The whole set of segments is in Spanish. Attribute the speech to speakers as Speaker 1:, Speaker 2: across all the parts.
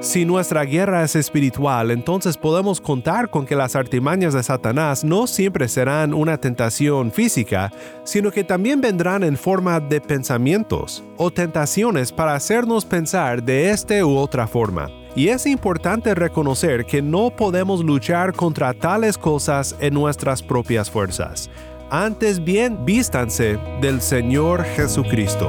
Speaker 1: Si nuestra guerra es espiritual, entonces podemos contar con que las artimañas de Satanás no siempre serán una tentación física, sino que también vendrán en forma de pensamientos o tentaciones para hacernos pensar de esta u otra forma. Y es importante reconocer que no podemos luchar contra tales cosas en nuestras propias fuerzas. Antes bien, vístanse del Señor Jesucristo.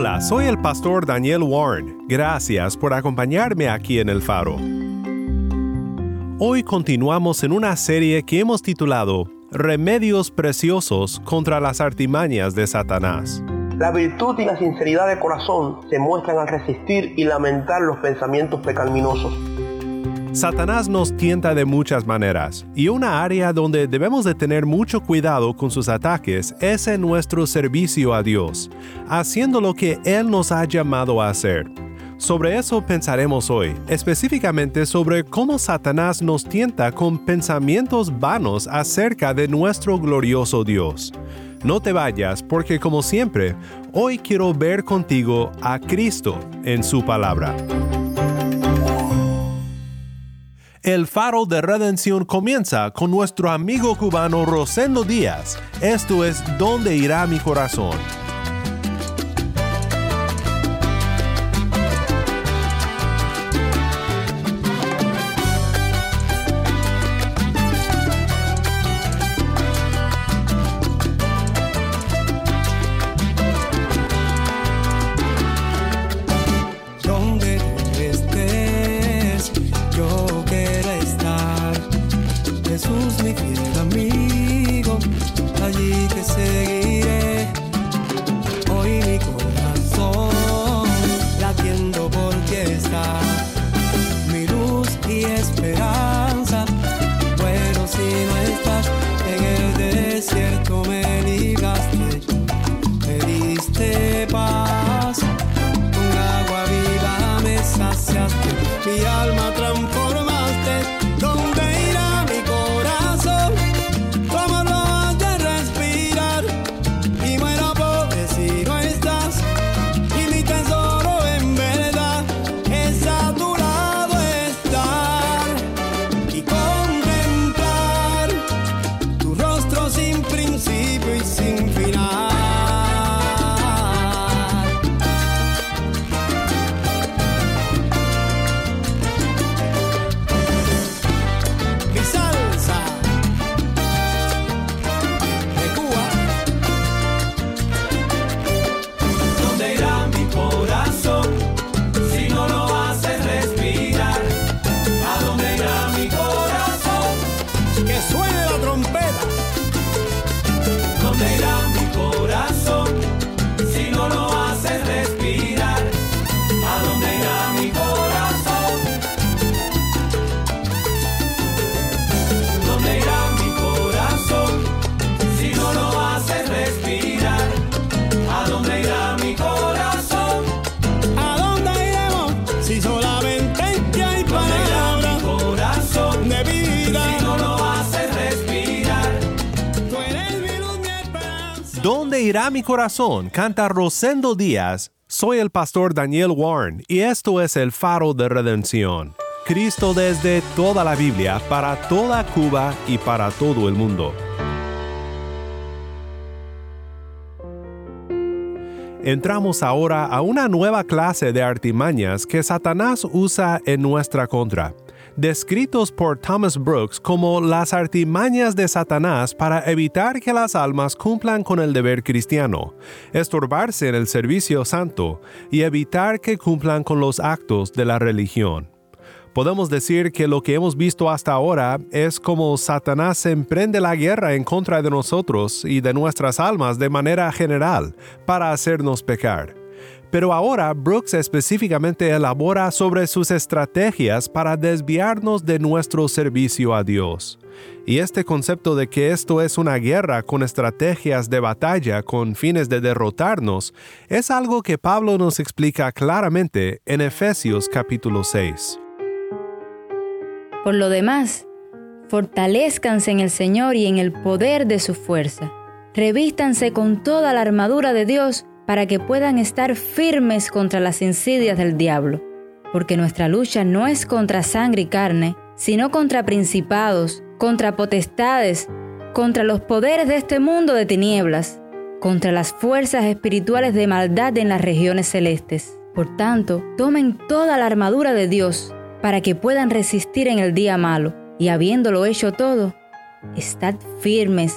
Speaker 1: Hola, soy el pastor Daniel Warren. Gracias por acompañarme aquí en El Faro. Hoy continuamos en una serie que hemos titulado Remedios Preciosos contra las artimañas de Satanás.
Speaker 2: La virtud y la sinceridad de corazón se muestran al resistir y lamentar los pensamientos pecaminosos.
Speaker 1: Satanás nos tienta de muchas maneras, y una área donde debemos de tener mucho cuidado con sus ataques es en nuestro servicio a Dios, haciendo lo que Él nos ha llamado a hacer. Sobre eso pensaremos hoy, específicamente sobre cómo Satanás nos tienta con pensamientos vanos acerca de nuestro glorioso Dios. No te vayas porque como siempre, hoy quiero ver contigo a Cristo en su palabra. El faro de redención comienza con nuestro amigo cubano Rosendo Díaz. Esto es ¿Dónde irá mi corazón?
Speaker 3: Y esperanza. Esperanza.
Speaker 1: ¿Dónde irá mi corazón? Canta Rosendo Díaz. Soy el pastor Daniel Warren y esto es el faro de redención. Cristo desde toda la Biblia, para toda Cuba y para todo el mundo. Entramos ahora a una nueva clase de artimañas que Satanás usa en nuestra contra, descritos por Thomas Brooks como las artimañas de Satanás para evitar que las almas cumplan con el deber cristiano, estorbarse en el servicio santo y evitar que cumplan con los actos de la religión. Podemos decir que lo que hemos visto hasta ahora es como Satanás emprende la guerra en contra de nosotros y de nuestras almas de manera general para hacernos pecar. Pero ahora Brooks específicamente elabora sobre sus estrategias para desviarnos de nuestro servicio a Dios. Y este concepto de que esto es una guerra con estrategias de batalla con fines de derrotarnos es algo que Pablo nos explica claramente en Efesios capítulo 6.
Speaker 4: Por lo demás, fortalezcanse en el Señor y en el poder de su fuerza. Revístanse con toda la armadura de Dios para que puedan estar firmes contra las insidias del diablo. Porque nuestra lucha no es contra sangre y carne, sino contra principados, contra potestades, contra los poderes de este mundo de tinieblas, contra las fuerzas espirituales de maldad en las regiones celestes. Por tanto, tomen toda la armadura de Dios para que puedan resistir en el día malo, y habiéndolo hecho todo, estad firmes.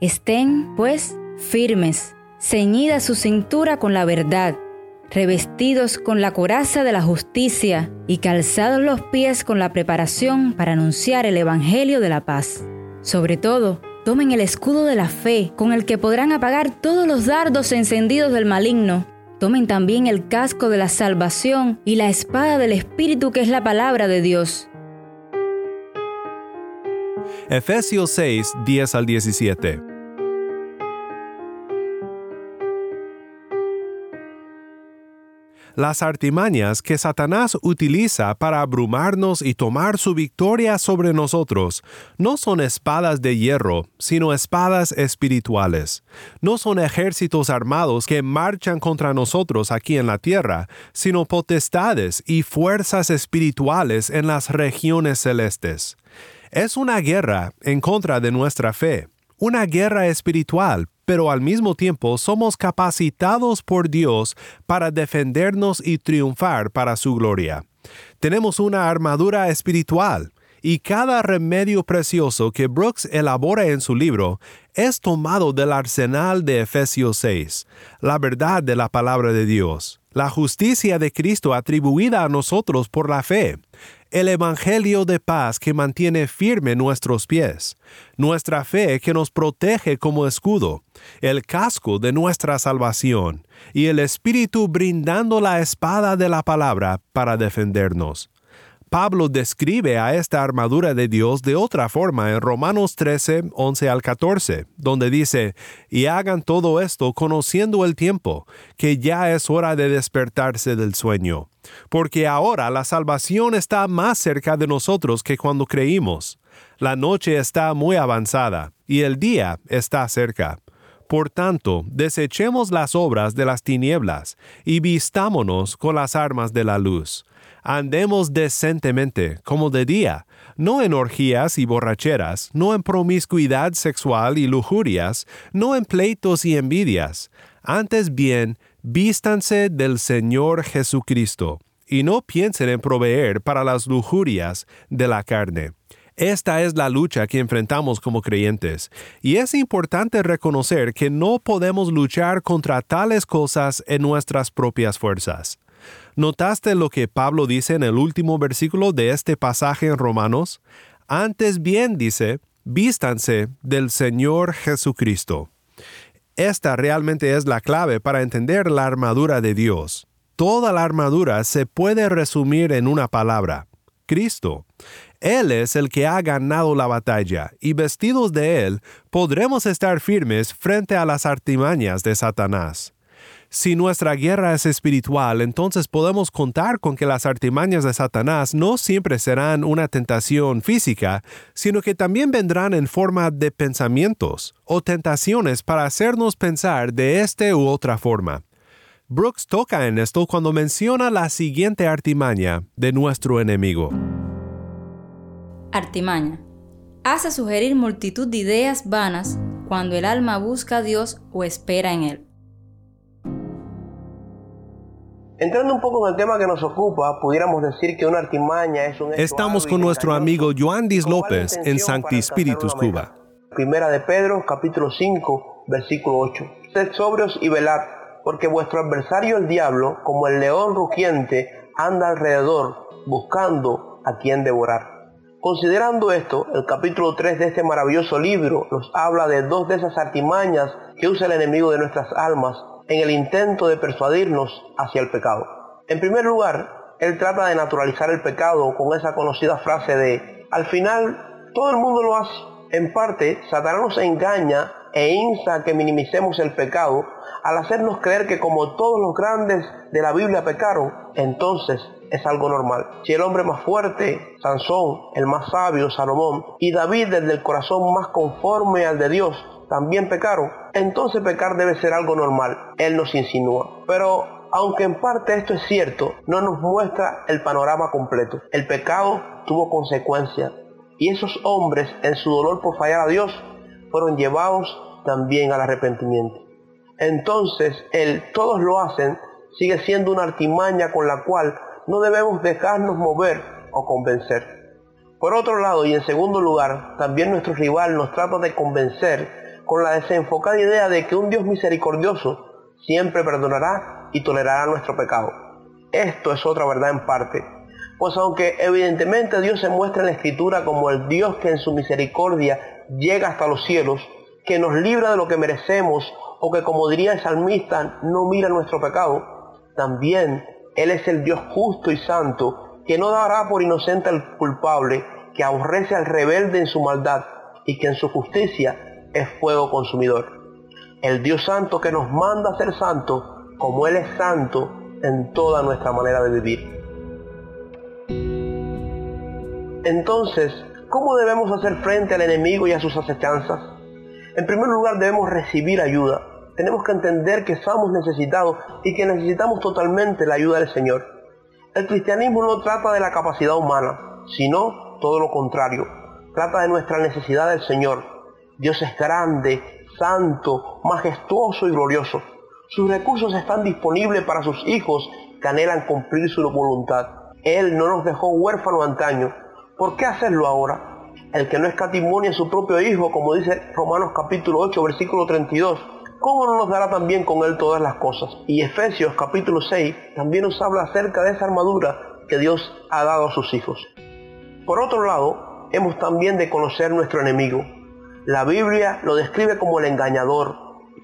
Speaker 4: Estén, pues, firmes, ceñida su cintura con la verdad, revestidos con la coraza de la justicia y calzados los pies con la preparación para anunciar el Evangelio de la paz. Sobre todo, tomen el escudo de la fe, con el que podrán apagar todos los dardos encendidos del maligno, Tomen también el casco de la salvación y la espada del Espíritu que es la palabra de Dios.
Speaker 1: Efesios 6, 10 al 17. Las artimañas que Satanás utiliza para abrumarnos y tomar su victoria sobre nosotros no son espadas de hierro, sino espadas espirituales. No son ejércitos armados que marchan contra nosotros aquí en la tierra, sino potestades y fuerzas espirituales en las regiones celestes. Es una guerra en contra de nuestra fe, una guerra espiritual pero al mismo tiempo somos capacitados por Dios para defendernos y triunfar para su gloria. Tenemos una armadura espiritual, y cada remedio precioso que Brooks elabora en su libro es tomado del arsenal de Efesios 6, la verdad de la palabra de Dios, la justicia de Cristo atribuida a nosotros por la fe, el Evangelio de paz que mantiene firme nuestros pies, nuestra fe que nos protege como escudo, el casco de nuestra salvación y el Espíritu brindando la espada de la palabra para defendernos. Pablo describe a esta armadura de Dios de otra forma en Romanos 13, 11 al 14, donde dice, y hagan todo esto conociendo el tiempo, que ya es hora de despertarse del sueño, porque ahora la salvación está más cerca de nosotros que cuando creímos. La noche está muy avanzada, y el día está cerca. Por tanto, desechemos las obras de las tinieblas, y vistámonos con las armas de la luz andemos decentemente, como de día, no en orgías y borracheras, no en promiscuidad sexual y lujurias, no en pleitos y envidias. Antes bien, vístanse del Señor Jesucristo, y no piensen en proveer para las lujurias de la carne. Esta es la lucha que enfrentamos como creyentes, y es importante reconocer que no podemos luchar contra tales cosas en nuestras propias fuerzas. ¿Notaste lo que Pablo dice en el último versículo de este pasaje en Romanos? Antes bien dice, vístanse del Señor Jesucristo. Esta realmente es la clave para entender la armadura de Dios. Toda la armadura se puede resumir en una palabra, Cristo. Él es el que ha ganado la batalla, y vestidos de Él podremos estar firmes frente a las artimañas de Satanás. Si nuestra guerra es espiritual, entonces podemos contar con que las artimañas de Satanás no siempre serán una tentación física, sino que también vendrán en forma de pensamientos o tentaciones para hacernos pensar de esta u otra forma. Brooks toca en esto cuando menciona la siguiente artimaña de nuestro enemigo.
Speaker 4: Artimaña. Hace sugerir multitud de ideas vanas cuando el alma busca a Dios o espera en Él.
Speaker 2: Entrando un poco en el tema que nos ocupa, pudiéramos decir que una artimaña es un...
Speaker 1: Estamos con nuestro amigo Joandis López en Sancti Spiritus, Cuba.
Speaker 2: Primera de Pedro, capítulo 5, versículo 8. Sed sobrios y velad, porque vuestro adversario el diablo, como el león rugiente, anda alrededor, buscando a quien devorar. Considerando esto, el capítulo 3 de este maravilloso libro nos habla de dos de esas artimañas que usa el enemigo de nuestras almas en el intento de persuadirnos hacia el pecado. En primer lugar, él trata de naturalizar el pecado con esa conocida frase de, al final, todo el mundo lo hace. En parte, Satanás nos engaña e insta a que minimicemos el pecado al hacernos creer que como todos los grandes de la Biblia pecaron, entonces es algo normal. Si el hombre más fuerte, Sansón, el más sabio, Salomón, y David desde el corazón más conforme al de Dios, también pecaron, entonces pecar debe ser algo normal. Él nos insinúa. Pero aunque en parte esto es cierto, no nos muestra el panorama completo. El pecado tuvo consecuencias y esos hombres en su dolor por fallar a Dios fueron llevados también al arrepentimiento. Entonces el todos lo hacen sigue siendo una artimaña con la cual no debemos dejarnos mover o convencer. Por otro lado y en segundo lugar, también nuestro rival nos trata de convencer con la desenfocada idea de que un Dios misericordioso siempre perdonará y tolerará nuestro pecado. Esto es otra verdad en parte, pues aunque evidentemente Dios se muestra en la Escritura como el Dios que en su misericordia llega hasta los cielos, que nos libra de lo que merecemos o que como diría el salmista no mira nuestro pecado, también Él es el Dios justo y santo que no dará por inocente al culpable, que aborrece al rebelde en su maldad y que en su justicia es fuego consumidor. El Dios santo que nos manda a ser santos como Él es santo en toda nuestra manera de vivir. Entonces, ¿cómo debemos hacer frente al enemigo y a sus acechanzas? En primer lugar, debemos recibir ayuda tenemos que entender que somos necesitados y que necesitamos totalmente la ayuda del Señor. El cristianismo no trata de la capacidad humana, sino todo lo contrario. Trata de nuestra necesidad del Señor. Dios es grande, santo, majestuoso y glorioso. Sus recursos están disponibles para sus hijos que anhelan cumplir su voluntad. Él no nos dejó huérfanos antaño. ¿Por qué hacerlo ahora? El que no escatimonia a su propio Hijo, como dice Romanos capítulo 8, versículo 32, ¿cómo no nos dará también con Él todas las cosas? Y Efesios capítulo 6 también nos habla acerca de esa armadura que Dios ha dado a sus hijos. Por otro lado, hemos también de conocer nuestro enemigo. La Biblia lo describe como el engañador,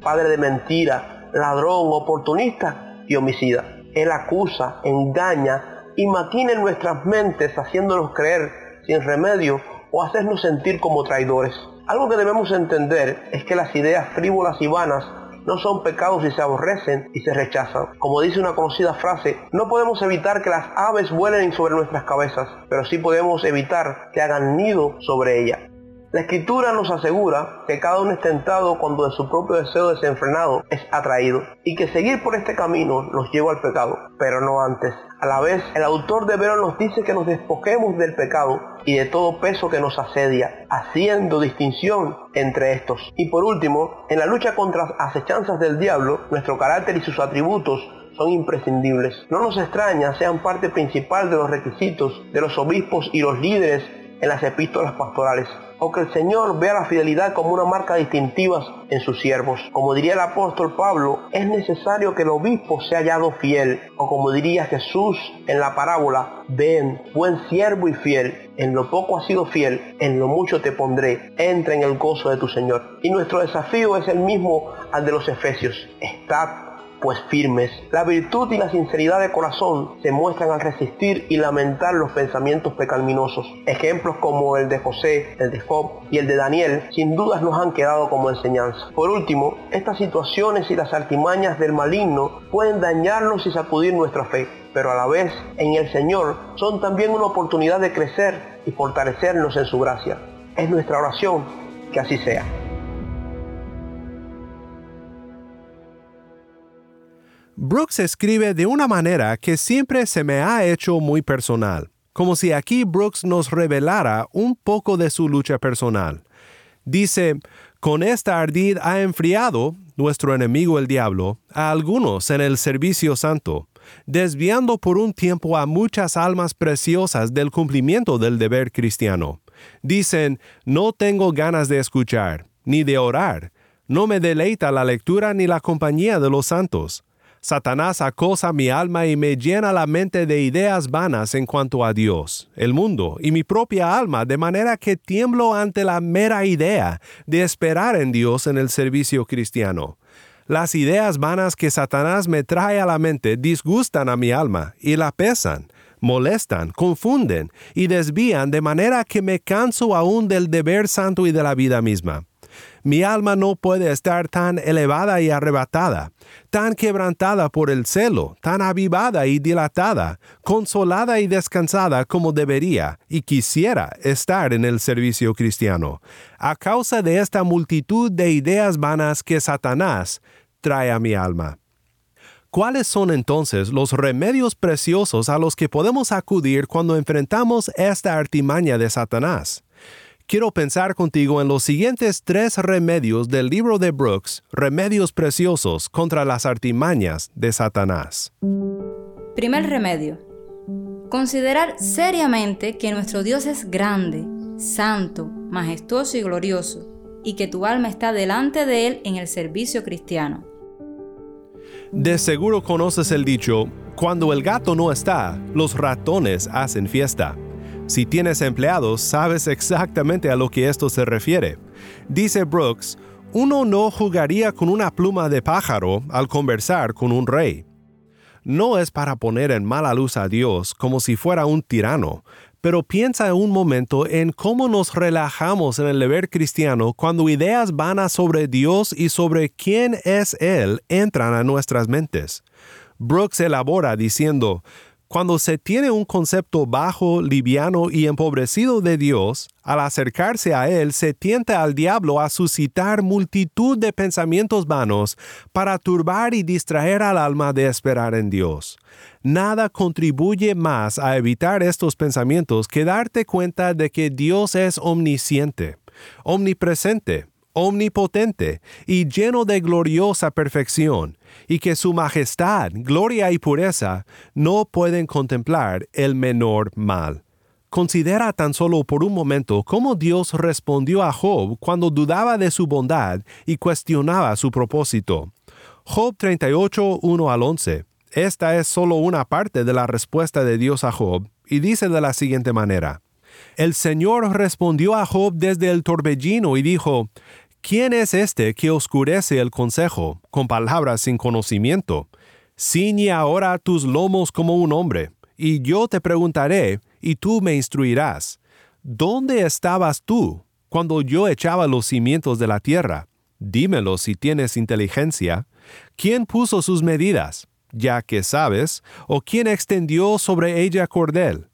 Speaker 2: padre de mentira, ladrón, oportunista y homicida. Él acusa, engaña y maquina en nuestras mentes haciéndonos creer sin remedio o hacernos sentir como traidores. Algo que debemos entender es que las ideas frívolas y vanas no son pecados si se aborrecen y se rechazan. Como dice una conocida frase, no podemos evitar que las aves vuelen sobre nuestras cabezas, pero sí podemos evitar que hagan nido sobre ellas. La escritura nos asegura que cada uno es tentado cuando de su propio deseo desenfrenado es atraído y que seguir por este camino nos lleva al pecado, pero no antes. A la vez, el autor de Hebreos nos dice que nos despojemos del pecado y de todo peso que nos asedia, haciendo distinción entre estos. Y por último, en la lucha contra las acechanzas del diablo, nuestro carácter y sus atributos son imprescindibles. No nos extraña sean parte principal de los requisitos de los obispos y los líderes en las epístolas pastorales o que el Señor vea la fidelidad como una marca distintiva en sus siervos. Como diría el apóstol Pablo, es necesario que el obispo sea hallado fiel, o como diría Jesús en la parábola, ven, buen siervo y fiel, en lo poco has sido fiel, en lo mucho te pondré, entra en el gozo de tu Señor. Y nuestro desafío es el mismo al de los Efesios, estad pues firmes. La virtud y la sinceridad de corazón se muestran al resistir y lamentar los pensamientos pecaminosos. Ejemplos como el de José, el de Job y el de Daniel sin dudas nos han quedado como enseñanza. Por último, estas situaciones y las artimañas del maligno pueden dañarnos y sacudir nuestra fe, pero a la vez en el Señor son también una oportunidad de crecer y fortalecernos en su gracia. Es nuestra oración que así sea.
Speaker 1: Brooks escribe de una manera que siempre se me ha hecho muy personal, como si aquí Brooks nos revelara un poco de su lucha personal. Dice, con esta ardid ha enfriado, nuestro enemigo el diablo, a algunos en el servicio santo, desviando por un tiempo a muchas almas preciosas del cumplimiento del deber cristiano. Dicen, no tengo ganas de escuchar, ni de orar, no me deleita la lectura ni la compañía de los santos Satanás acosa mi alma y me llena la mente de ideas vanas en cuanto a Dios, el mundo y mi propia alma, de manera que tiemblo ante la mera idea de esperar en Dios en el servicio cristiano. Las ideas vanas que Satanás me trae a la mente disgustan a mi alma y la pesan, molestan, confunden y desvían de manera que me canso aún del deber santo y de la vida misma. Mi alma no puede estar tan elevada y arrebatada, tan quebrantada por el celo, tan avivada y dilatada, consolada y descansada como debería y quisiera estar en el servicio cristiano, a causa de esta multitud de ideas vanas que Satanás trae a mi alma. ¿Cuáles son entonces los remedios preciosos a los que podemos acudir cuando enfrentamos esta artimaña de Satanás? Quiero pensar contigo en los siguientes tres remedios del libro de Brooks, Remedios Preciosos contra las artimañas de Satanás.
Speaker 4: Primer remedio. Considerar seriamente que nuestro Dios es grande, santo, majestuoso y glorioso, y que tu alma está delante de Él en el servicio cristiano.
Speaker 1: De seguro conoces el dicho, cuando el gato no está, los ratones hacen fiesta. Si tienes empleados, sabes exactamente a lo que esto se refiere. Dice Brooks, uno no jugaría con una pluma de pájaro al conversar con un rey. No es para poner en mala luz a Dios como si fuera un tirano, pero piensa un momento en cómo nos relajamos en el deber cristiano cuando ideas vanas sobre Dios y sobre quién es Él entran a nuestras mentes. Brooks elabora diciendo, cuando se tiene un concepto bajo, liviano y empobrecido de Dios, al acercarse a Él se tienta al diablo a suscitar multitud de pensamientos vanos para turbar y distraer al alma de esperar en Dios. Nada contribuye más a evitar estos pensamientos que darte cuenta de que Dios es omnisciente, omnipresente, omnipotente y lleno de gloriosa perfección, y que su majestad, gloria y pureza no pueden contemplar el menor mal. Considera tan solo por un momento cómo Dios respondió a Job cuando dudaba de su bondad y cuestionaba su propósito. Job 38, 1 al 11. Esta es solo una parte de la respuesta de Dios a Job, y dice de la siguiente manera. El Señor respondió a Job desde el torbellino y dijo, ¿Quién es este que oscurece el consejo con palabras sin conocimiento? Ciñe ahora tus lomos como un hombre, y yo te preguntaré, y tú me instruirás. ¿Dónde estabas tú cuando yo echaba los cimientos de la tierra? Dímelo si tienes inteligencia. ¿Quién puso sus medidas? Ya que sabes, o quién extendió sobre ella cordel?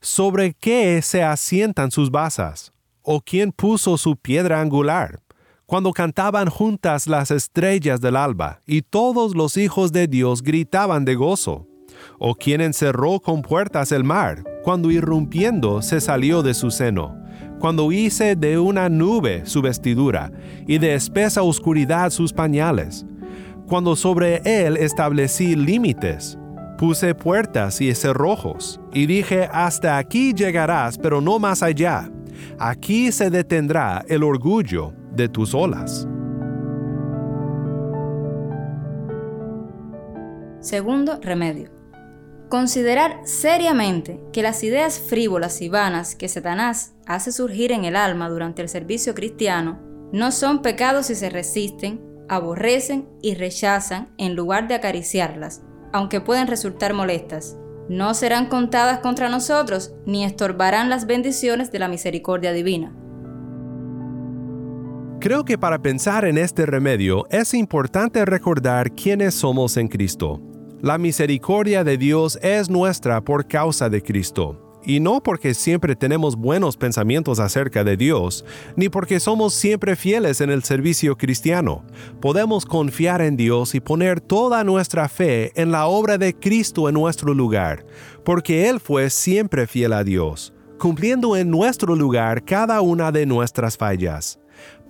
Speaker 1: ¿Sobre qué se asientan sus basas? ¿O quién puso su piedra angular? cuando cantaban juntas las estrellas del alba, y todos los hijos de Dios gritaban de gozo. O quien encerró con puertas el mar, cuando irrumpiendo se salió de su seno, cuando hice de una nube su vestidura, y de espesa oscuridad sus pañales, cuando sobre él establecí límites, puse puertas y cerrojos, y dije, hasta aquí llegarás, pero no más allá. Aquí se detendrá el orgullo de tus olas.
Speaker 4: Segundo remedio. Considerar seriamente que las ideas frívolas y vanas que Satanás hace surgir en el alma durante el servicio cristiano no son pecados si se resisten, aborrecen y rechazan en lugar de acariciarlas, aunque pueden resultar molestas. No serán contadas contra nosotros ni estorbarán las bendiciones de la misericordia divina.
Speaker 1: Creo que para pensar en este remedio es importante recordar quiénes somos en Cristo. La misericordia de Dios es nuestra por causa de Cristo, y no porque siempre tenemos buenos pensamientos acerca de Dios, ni porque somos siempre fieles en el servicio cristiano. Podemos confiar en Dios y poner toda nuestra fe en la obra de Cristo en nuestro lugar, porque Él fue siempre fiel a Dios, cumpliendo en nuestro lugar cada una de nuestras fallas.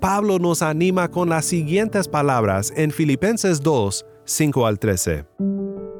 Speaker 1: Pablo nos anima con las siguientes palabras en Filipenses 2, 5 al 13.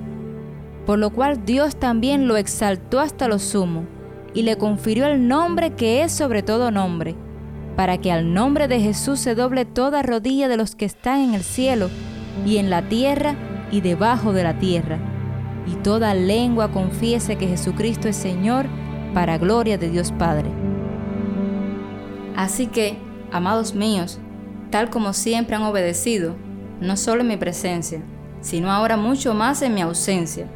Speaker 4: Por lo cual Dios también lo exaltó hasta lo sumo, y le confirió el nombre que es sobre todo nombre, para que al nombre de Jesús se doble toda rodilla de los que están en el cielo, y en la tierra, y debajo de la tierra, y toda lengua confiese que Jesucristo es Señor, para gloria de Dios Padre. Así que, amados míos, tal como siempre han obedecido, no solo en mi presencia, sino ahora mucho más en mi ausencia,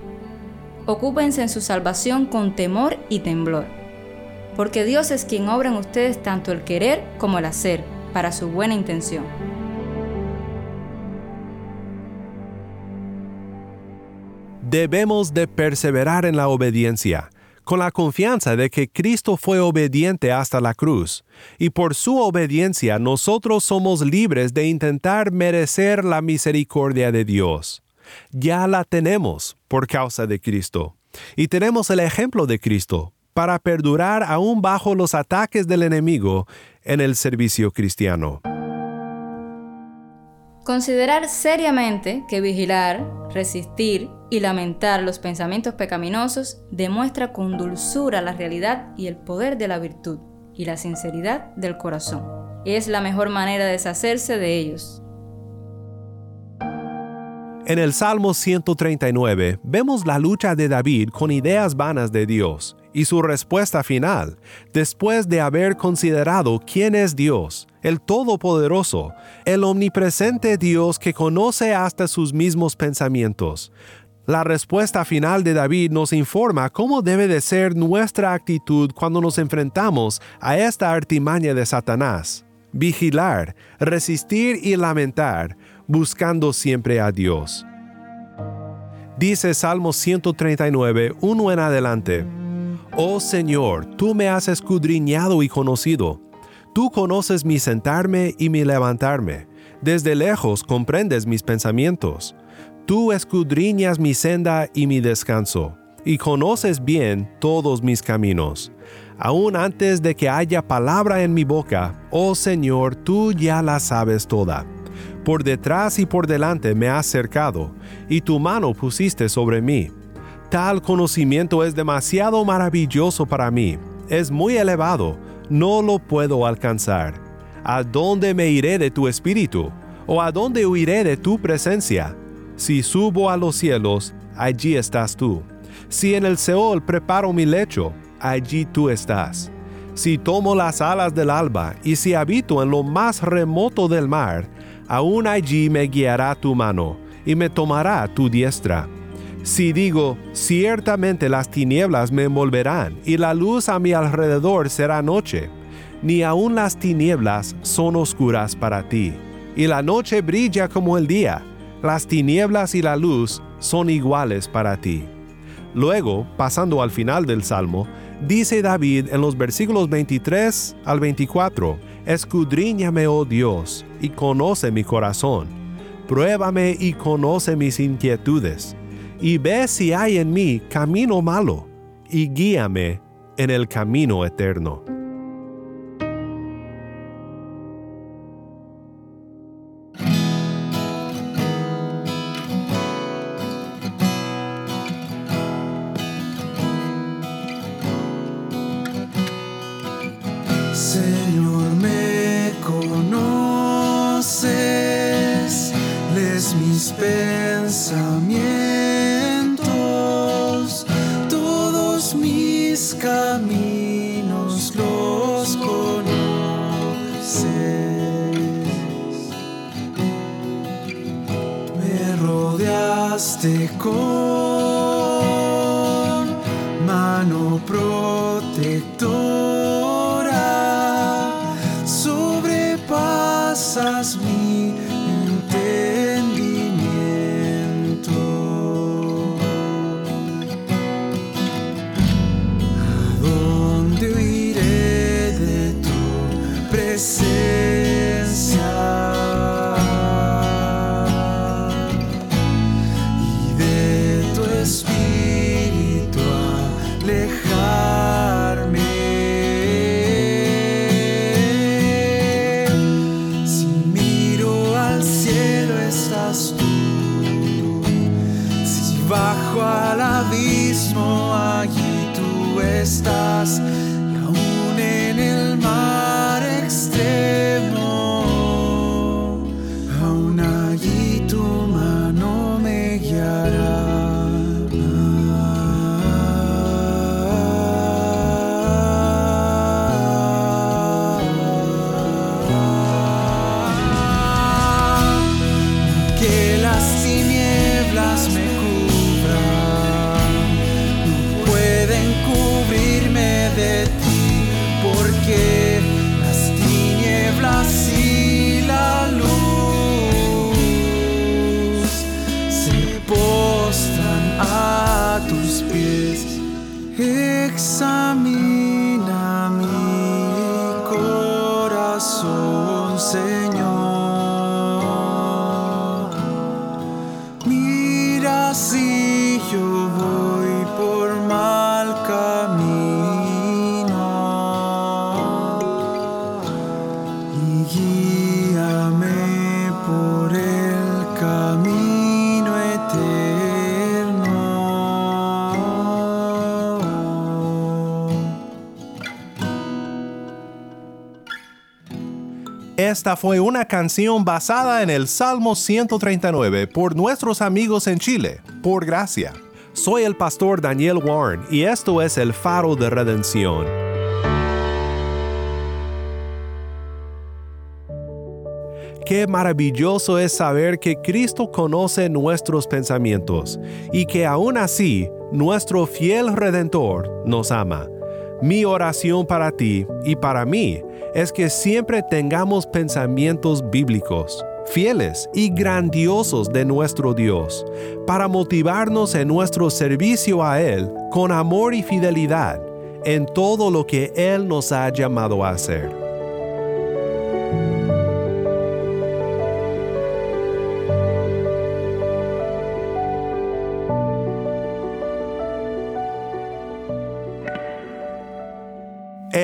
Speaker 4: ocúpense en su salvación con temor y temblor, porque Dios es quien obra en ustedes tanto el querer como el hacer, para su buena intención.
Speaker 1: Debemos de perseverar en la obediencia, con la confianza de que Cristo fue obediente hasta la cruz, y por su obediencia nosotros somos libres de intentar merecer la misericordia de Dios. Ya la tenemos por causa de Cristo, y tenemos el ejemplo de Cristo para perdurar aún bajo los ataques del enemigo en el servicio cristiano.
Speaker 4: Considerar seriamente que vigilar, resistir y lamentar los pensamientos pecaminosos demuestra con dulzura la realidad y el poder de la virtud y la sinceridad del corazón. Es la mejor manera de deshacerse de ellos.
Speaker 1: En el Salmo 139 vemos la lucha de David con ideas vanas de Dios y su respuesta final, después de haber considerado quién es Dios, el Todopoderoso, el omnipresente Dios que conoce hasta sus mismos pensamientos. La respuesta final de David nos informa cómo debe de ser nuestra actitud cuando nos enfrentamos a esta artimaña de Satanás. Vigilar, resistir y lamentar, buscando siempre a Dios. Dice Salmo 139, 1 en adelante. Oh Señor, tú me has escudriñado y conocido. Tú conoces mi sentarme y mi levantarme. Desde lejos comprendes mis pensamientos. Tú escudriñas mi senda y mi descanso, y conoces bien todos mis caminos. Aún antes de que haya palabra en mi boca, oh Señor, tú ya la sabes toda. Por detrás y por delante me has cercado, y tu mano pusiste sobre mí. Tal conocimiento es demasiado maravilloso para mí, es muy elevado, no lo puedo alcanzar. ¿A dónde me iré de tu espíritu? ¿O a dónde huiré de tu presencia? Si subo a los cielos, allí estás tú. Si en el Seol preparo mi lecho, allí tú estás. Si tomo las alas del alba y si habito en lo más remoto del mar, aún allí me guiará tu mano y me tomará tu diestra si digo, ciertamente las tinieblas me envolverán y la luz a mi alrededor será noche, ni aun las tinieblas son oscuras para ti, y la noche brilla como el día, las tinieblas y la luz son iguales para ti. Luego, pasando al final del Salmo, dice David en los versículos 23 al 24, Escudriñame, oh Dios, y conoce mi corazón, pruébame y conoce mis inquietudes y ve si hay en mí camino malo, y guíame en el camino eterno.
Speaker 3: Sobrepasas mi
Speaker 1: Esta fue una canción basada en el Salmo 139 por nuestros amigos en Chile, por gracia. Soy el pastor Daniel Warren y esto es el faro de redención. Qué maravilloso es saber que Cristo conoce nuestros pensamientos y que aún así nuestro fiel Redentor nos ama. Mi oración para ti y para mí es que siempre tengamos pensamientos bíblicos, fieles y grandiosos de nuestro Dios, para motivarnos en nuestro servicio a Él con amor y fidelidad en todo lo que Él nos ha llamado a hacer.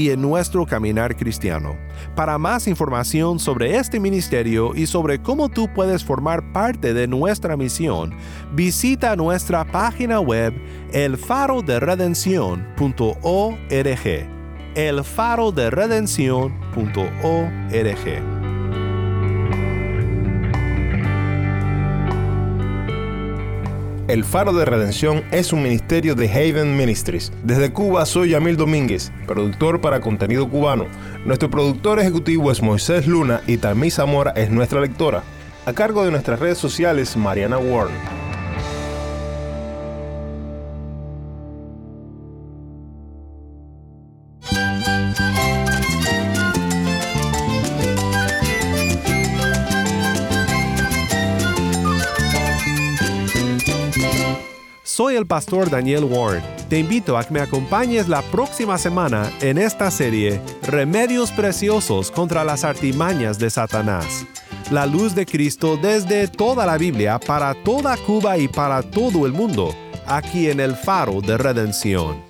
Speaker 1: y en nuestro caminar cristiano. Para más información sobre este ministerio y sobre cómo tú puedes formar parte de nuestra misión, visita nuestra página web elfaroderedencion.org. elfaroderedencion.org.
Speaker 5: El Faro de Redención es un ministerio de Haven Ministries. Desde Cuba soy Yamil Domínguez, productor para contenido cubano. Nuestro productor ejecutivo es Moisés Luna y Tammy Zamora es nuestra lectora. A cargo de nuestras redes sociales, Mariana Warren.
Speaker 1: Pastor Daniel Warren. Te invito a que me acompañes la próxima semana en esta serie Remedios Preciosos contra las artimañas de Satanás. La luz de Cristo desde toda la Biblia para toda Cuba y para todo el mundo, aquí en el faro de redención.